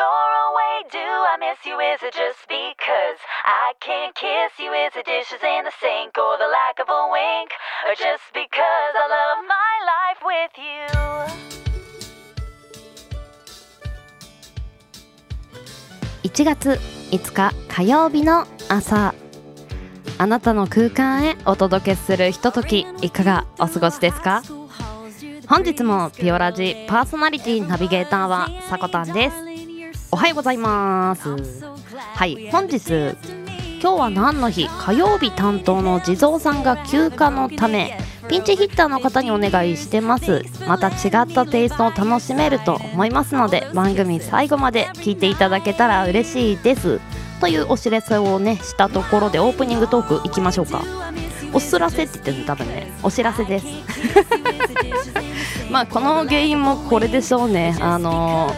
you're away, do I miss you? Is it just because I can't kiss you? Is it dishes in the sink or the lack of a wink? Or just because I love my life with you? 1月5日火曜日の朝あなたの空間へお届けするひとときいかがお過ごしですか本日もピオラジパーソナリティナビゲーターはさこたんですおはようございます。はい。本日今日は何の日？火曜日担当の地蔵さんが休暇のためピンチヒッターの方にお願いしてます。また違ったテイストを楽しめると思いますので番組最後まで聞いていただけたら嬉しいです。というお知らせをねしたところでオープニングトークいきましょうか。お知らせって言ってるの多分ね。お知らせです。まあこの原因もこれでしょうね。あの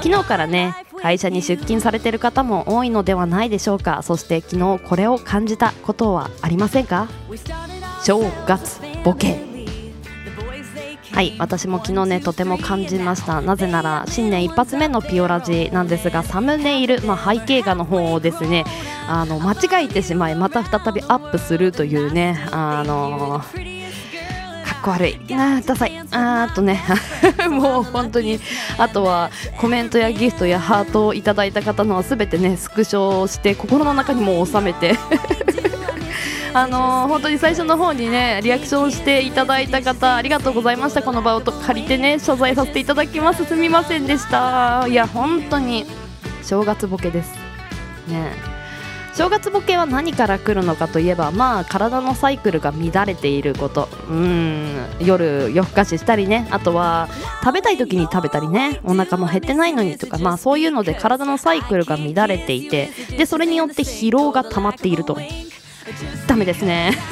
ー、昨日からね会社に出勤されてる方も多いのではないでしょうか。そして昨日これを感じたことはありませんか？正月ボケ。はい私も昨日ねとても感じました。なぜなら新年一発目のピオラジなんですがサムネイル、まあ、背景画の方をですねあの間違えてしまいまた再びアップするというねあのーこ悪いあダサい。あーとね。もう本当に。あとはコメントやギフトやハートをいただいた方のは全てねスクショして心の中にも収めて。あのー、本当に最初の方にねリアクションしていただいた方ありがとうございました。この場を借りてね謝罪させていただきます。すみませんでした。いや本当に正月ボケです。ね。正月ボケは何から来るのかといえばまあ体のサイクルが乱れていること。うん。夜夜更かししたりね。あとは食べたい時に食べたりね。お腹も減ってないのにとかまあそういうので体のサイクルが乱れていてでそれによって疲労が溜まっていると。ダメですね。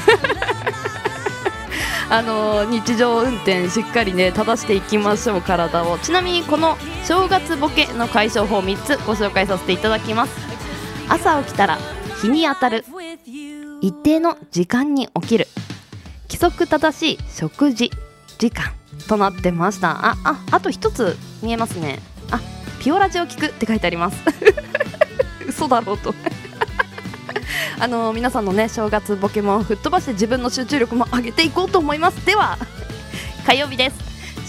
あの日常運転しっかりね正していきましょう体を。ちなみにこの正月ボケの解消法3つご紹介させていただきます。朝起きたら日に当たる。一定の時間に起きる。規則正しい食事時間となってました。あああと一つ見えますね。あピオラジを聞くって書いてあります。嘘だろうと。あの皆さんのね正月ボケも吹っ飛ばして自分の集中力も上げていこうと思います。では火曜日です。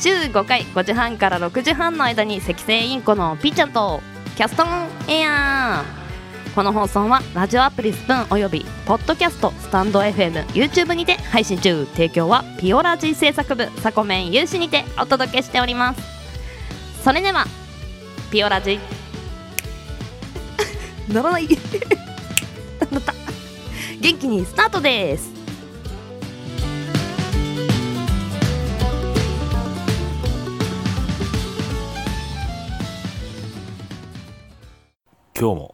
週5回5時半から6時半の間に赤星インコのピーちゃんとキャストンエア。ーこの放送はラジオアプリスプーンおよびポッドキャストスタンド FM YouTube にて配信中。提供はピオラジ制作部サコメン有志にてお届けしております。それではピオラジ。ならない。なった。元気にスタートです。今日も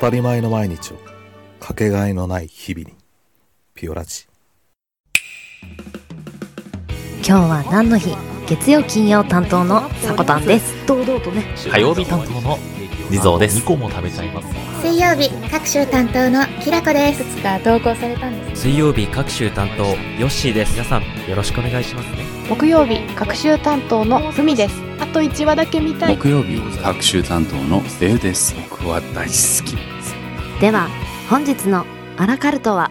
たり前の毎日をかけがえのない日々にピオラジ。今日は何の日？月曜金曜担当のさこたんです。堂々とね。火曜日担当の地蔵です。2個も食べちゃいます。水曜日各週担当のきらこです。いつか投稿されたんです。水曜日各週担当ヨッシーです。皆さんよろしくお願いしますね木曜日各週担当のふみです。あと1話だけ見たい。木曜日各週担当のレイです。僕は大好きでは本日のアラカルトは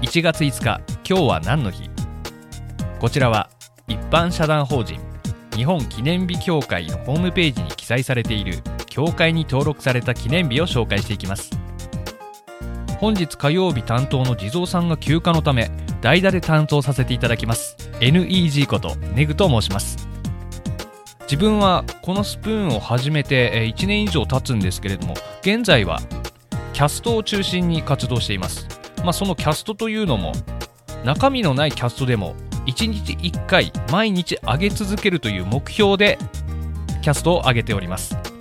？1月5日今日は何の日？こちらは一般社団法人日本記念日協会のホームページに記載されている協会に登録された記念日を紹介していきます。本日火曜日担当の地蔵さんが休暇のため代打で担当させていただきます NEG ことネグと申します。自分はこのスプーンを始めて1年以上経つんですけれども現在はキャストを中心に活動しています、まあ、そのキャストというのも中身のないキャストでも1日1回毎日上げ続けるという目標でキャストを上げております。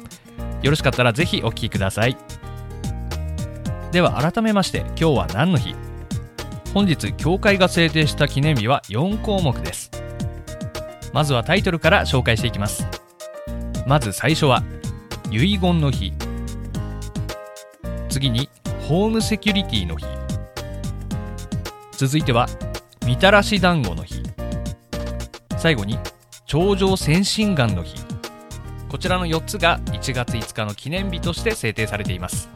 よろしかったらぜひお聞きください。では改めまして今日は何の日？本日協会が制定した記念日は4項目です。まずはタイトルから紹介していきます。まず最初は遺言の日。次にホームセキュリティの日。続いてはみたらし団子の日。最後に頂上先進眼の日。こちらの4つが1月5日の記念日として制定されています。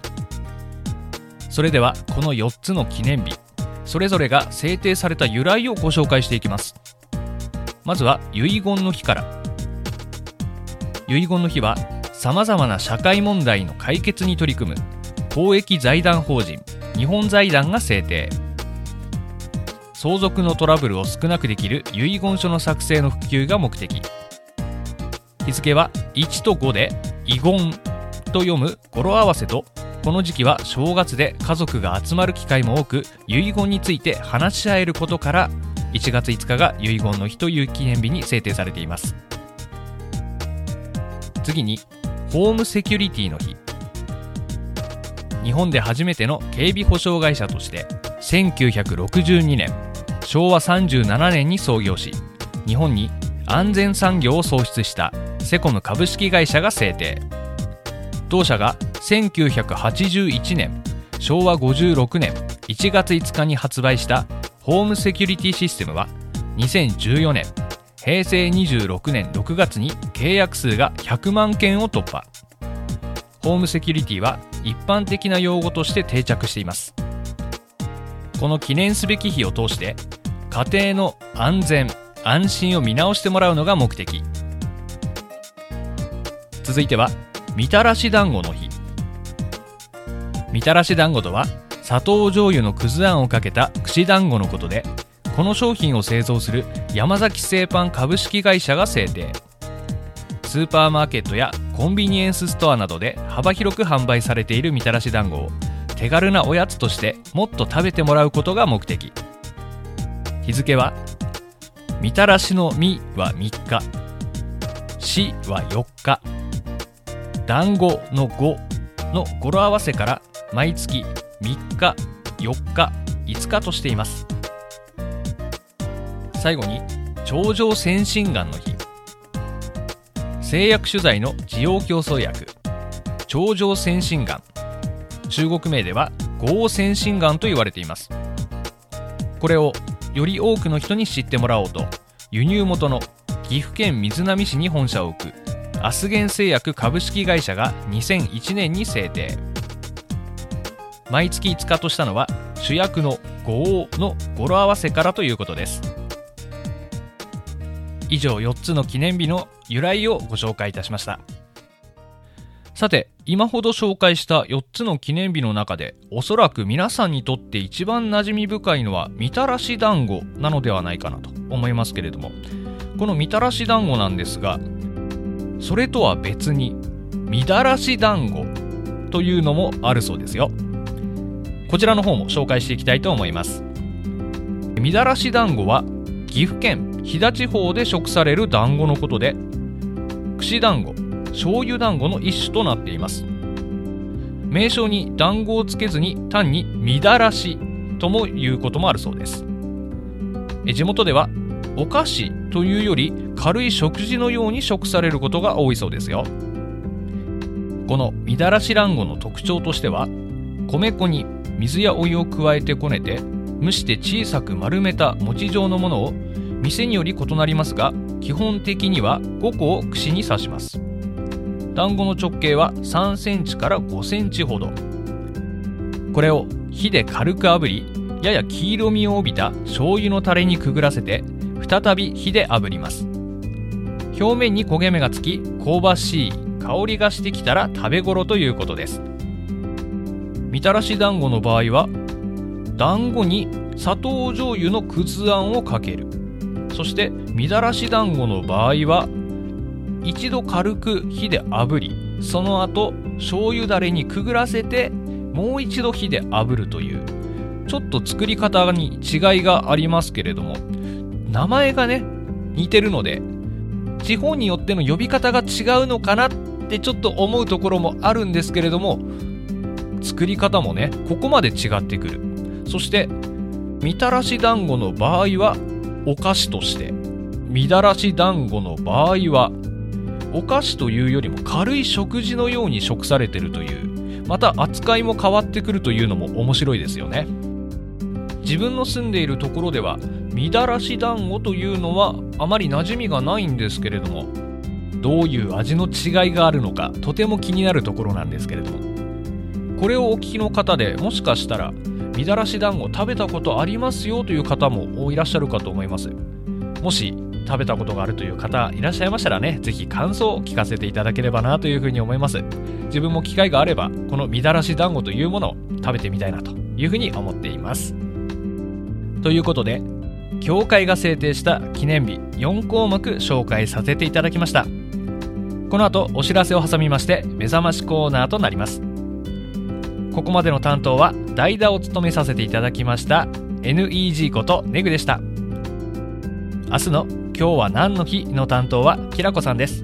それではこの4つの記念日それぞれが制定された由来をご紹介していきます。まずは遺言の日から。遺言の日はさまざまな社会問題の解決に取り組む公益財団法人日本財団が制定。相続のトラブルを少なくできる遺言書の作成の普及が目的。日付は1と5で遺言と読む語呂合わせとこの時期は正月で家族が集まる機会も多く遺言について話し合えることから1月5日が遺言の日という記念日に制定されています。次にホームセキュリティの日。日本で初めての警備保障会社として1962年昭和37年に創業し日本に安全産業を創出したセコム株式会社が制定。同社が1981年昭和56年1月5日に発売したホームセキュリティシステムは2014年平成26年6月に契約数が100万件を突破。ホームセキュリティは一般的な用語として定着しています。この記念すべき日を通して家庭の安全安心を見直してもらうのが目的。続いてはみたらし団子の日。みたらし団子とは砂糖醤油のくずあんをかけた串団子のことでこの商品を製造する山崎製パン株式会社が制定。スーパーマーケットやコンビニエンスストアなどで幅広く販売されているみたらし団子を手軽なおやつとしてもっと食べてもらうことが目的。日付はみたらしの「み」は3日「し」は4日。団子の「5」の語呂合わせから毎月3日4日5日としています。最後に頂上先進眼の日。製薬取材の需要競争薬頂上先進眼中国名では合先進眼と言われています。これをより多くの人に知ってもらおうと輸入元の岐阜県瑞浪市に本社を置く。アスゲン製薬株式会社が2001年に制定毎月5日としたのは主役の五王の語呂合わせからということです。以上4つの記念日の由来をご紹介いたしました。さて今ほど紹介した4つの記念日の中でおそらく皆さんにとって一番馴染み深いのはみたらし団子なのではないかなと思いますけれども。このみたらし団子なんですがそれとは別にみだらし団子というのもあるそうですよ。こちらの方も紹介していきたいと思います。みだらし団子は岐阜県飛騨地方で食される団子のことで串団子醤油団子の一種となっています。名称に団子をつけずに単にみだらしとも言うこともあるそうです。地元ではお菓子というより軽い食事のように食されることが多いそうですよ。このみだらし団子の特徴としては米粉に水やお湯を加えてこねて蒸して小さく丸めた餅状のものを店により異なりますが基本的には5個を串に刺します。団子の直径は3センチから5センチほど。これを火で軽く炙りやや黄色みを帯びた醤油のタレにくぐらせて再び火で炙ります。表面に焦げ目がつき香ばしい香りがしてきたら食べ頃ということです。みたらし団子の場合は団子に砂糖醤油のくずあんをかける。そしてみたらし団子の場合は一度軽く火で炙りその後醤油だれにくぐらせてもう一度火で炙るというちょっと作り方に違いがありますけれども名前がね似てるので地方によっての呼び方が違うのかなってちょっと思うところもあるんですけれども作り方もねここまで違ってくる。そしてみたらし団子の場合はお菓子として。みだらし団子の場合はお菓子というよりも軽い食事のように食されてるという。また扱いも変わってくるというのも面白いですよね。自分の住んでいるところではみだらし団子というのはあまり馴染みがないんですけれどもどういう味の違いがあるのかとても気になるところなんですけれどもこれをお聞きの方でもしかしたらみだらし団子食べたことありますよという方もいらっしゃるかと思いますもし食べたことがあるという方いらっしゃいましたらね、ぜひ感想を聞かせていただければなというふうに思います。自分も機会があれば、このみだらし団子というものを食べてみたいなというふうに思っています。ということで、協会が制定した記念日4項目紹介させていただきました。この後お知らせを挟みまして目覚ましコーナーとなります。ここまでの担当は代打を務めさせていただきました NEG ことネグでした。明日の今日は何の日の担当はきらこさんです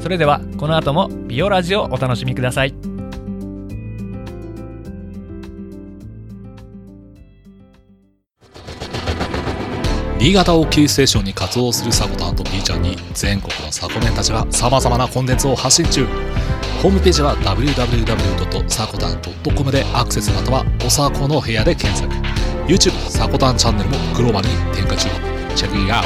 それではこの後もビオラジをお楽しみください新潟をキーステーションに活動するサコタンと B ちゃんに全国のサコメンたちが様々なコンテンツを発信中。ホームページは www.sakotan.com でアクセスまたはおさこの部屋で検索。YouTube サコタンチャンネルもグローバルに展開中。チェックイアウ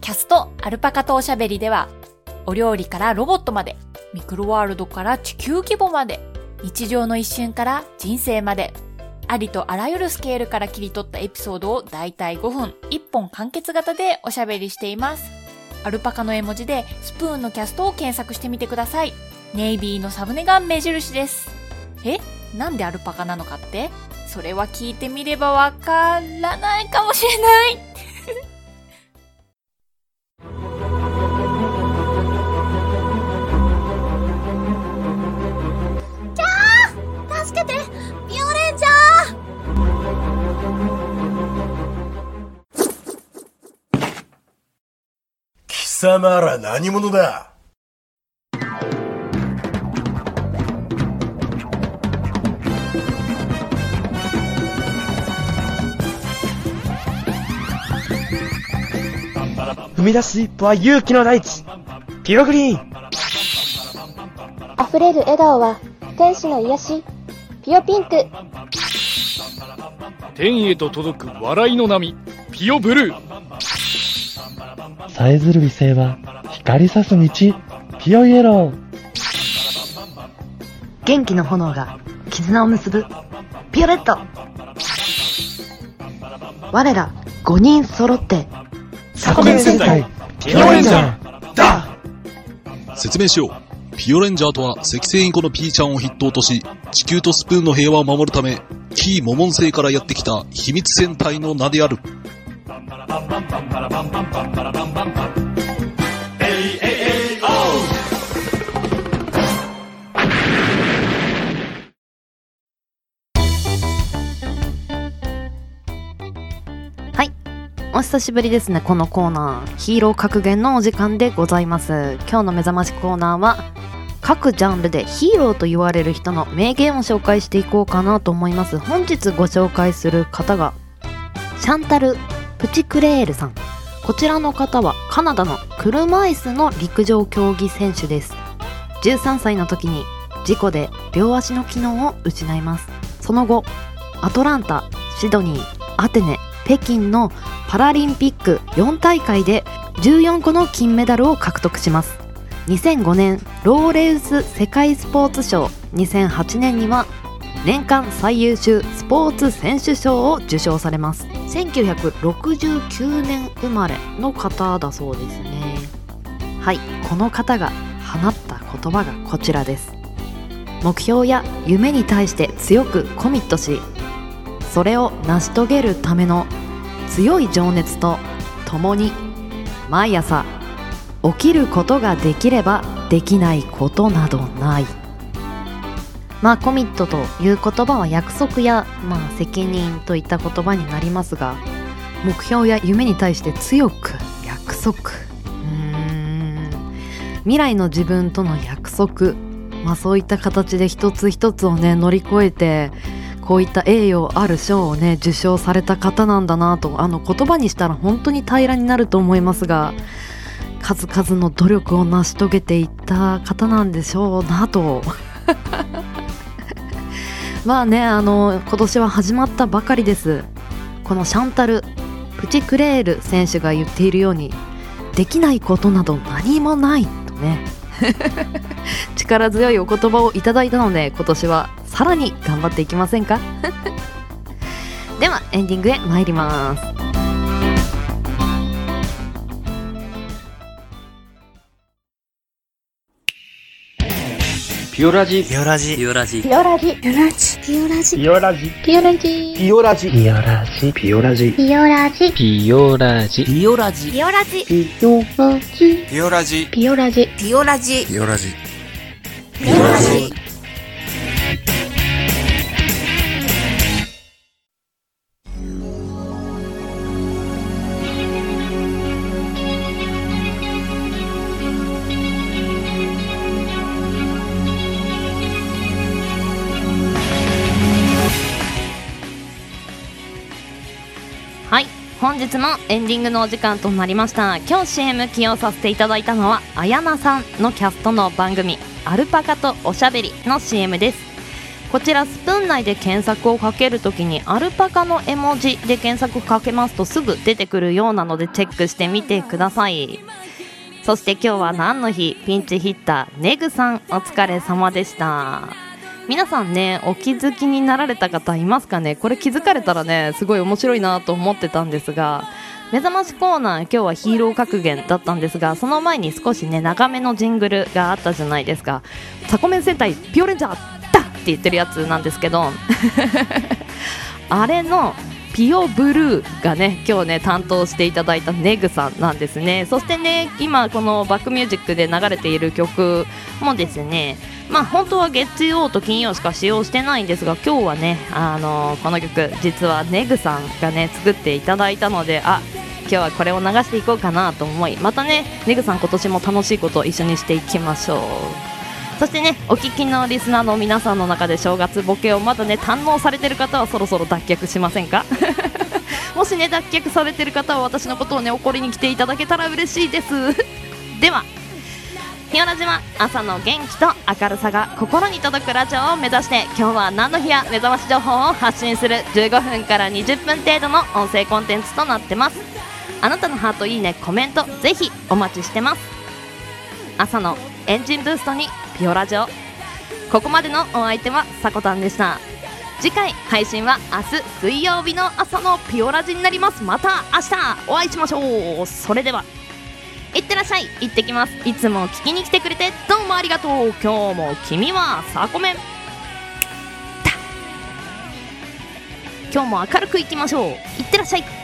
キャストアルパカとおしゃべりでは、お料理からロボットまで、ミクロワールドから地球規模まで、日常の一瞬から人生まで、ありとあらゆるスケールから切り取ったエピソードをだいたい5分、1本完結型でおしゃべりしています。アルパカの絵文字でスプーンのキャストを検索してみてください。ネイビーのサムネが目印です。え？なんでアルパカなのかって？それは聞いてみればわからないかもしれない。貴様ら何者だ？踏み出す一歩は勇気の大地。ピログリーン。溢れる笑顔は天使の癒し。ピオピンク天へと届く笑いの波。ピオブルー。さえずる美声は光さす道。ピオイエロー。元気の炎が絆を結ぶ。ピオレット。我ら5人揃ってサコメン戦隊。ピオレンジャー。だ説明しよう。ピオレンジャーとは赤星インコのピーちゃんを筆頭とし、地球とスプーンの平和を守るため、キーモモン星からやってきた秘密戦隊の名である。お久しぶりですね。このコーナーヒーロー格言のお時間でございます。今日の目覚ましコーナーは各ジャンルでヒーローと言われる人の名言を紹介していこうかなと思います。本日ご紹介する方がシャンタル・プチクレールさん。こちらの方はカナダの車椅子の陸上競技選手です。13歳の時に事故で両足の機能を失います。その後アトランタシドニーアテネ北京のパラリンピック4大会で14個の金メダルを獲得します。2005年ローレウス世界スポーツ賞。2008年には年間最優秀スポーツ選手賞を受賞されます。1969年生まれの方だそうですね。はいこの方が放った言葉がこちらです。目標や夢に対して強くコミットしそれを成し遂げるための強い情熱と共に毎朝起きることができればできないことなどない。まあコミットという言葉は約束や、まあ、責任といった言葉になりますが目標や夢に対して強く約束。うーん。未来の自分との約束。まあそういった形で一つ一つをね乗り越えてこういった栄誉ある賞をね受賞された方なんだなとあの言葉にしたら本当に平らになると思いますが数々の努力を成し遂げていった方なんでしょうなと。まあねあの今年は始まったばかりです。このシャンタル・プチクレール選手が言っているようにできないことなど何もないとね。力強いお言葉をいただいたので今年はさらに頑張っていきませんか？ではエンディングへ参ります。ピオラジ。ピオラジ。ピオラジ。ピオラジ。ピオラジ。ピオラジ。ピオラジ。ピオラジ。ピオラジ。ピオラジ。ピオラジ。ピオラジ。ピオラジ。ピオラジ。ピオラジ。ピオラジ。ピオラジ。ピオラジ。ピオラジピオラジピオラジはい。本日もエンディングのお時間となりました。今日 CM 起用させていただいたのはあやなさんのキャストの番組「アルパカとおしゃべり」の CM です。こちらスプーン内で検索をかけるときにアルパカの絵文字で検索かけますとすぐ出てくるようなのでチェックしてみてください。そして今日は何の日？ピンチヒッターネグさん。お疲れ様でした。皆さんねお気づきになられた方いますかね？これ気づかれたらねすごい面白いなと思ってたんですが目覚ましコーナー今日はヒーロー格言だったんですがその前に少しね長めのジングルがあったじゃないですか。タコメン戦隊ピオレンジャーだって言ってるやつなんですけど あれのピオブルーがね今日ね担当していただいたネグさんなんですね。そしてね今このバックミュージックで流れている曲もですねまあ本当は月曜と金曜しか使用してないんですが今日はねあのこの曲実はネグさんがね作っていただいたのであ今日はこれを流していこうかなと思いまたねネグさん今年も楽しいことを一緒にしていきましょう。そしてねお聞きのリスナーの皆さんの中で正月ボケをまだね堪能されてる方はそろそろ脱却しませんか？もしね脱却されてる方は私のことをね怒りに来ていただけたら嬉しいです。ではひオラジは朝の元気と明るさが心に届くラジオを目指して今日は何の日や目覚まし情報を発信する15分から20分程度の音声コンテンツとなってます。あなたのハートいいねコメントぜひお待ちしてます。朝のエンジンブーストにピオラジオ。ここまでのお相手はさこたんでした。次回配信は明日水曜日の朝のピオラジになります。また明日お会いしましょう。それではいってらっしゃい。行ってきます。いつも聞きに来てくれてどうもありがとう。今日も君はサコメン今日も明るくいきましょう。いってらっしゃい。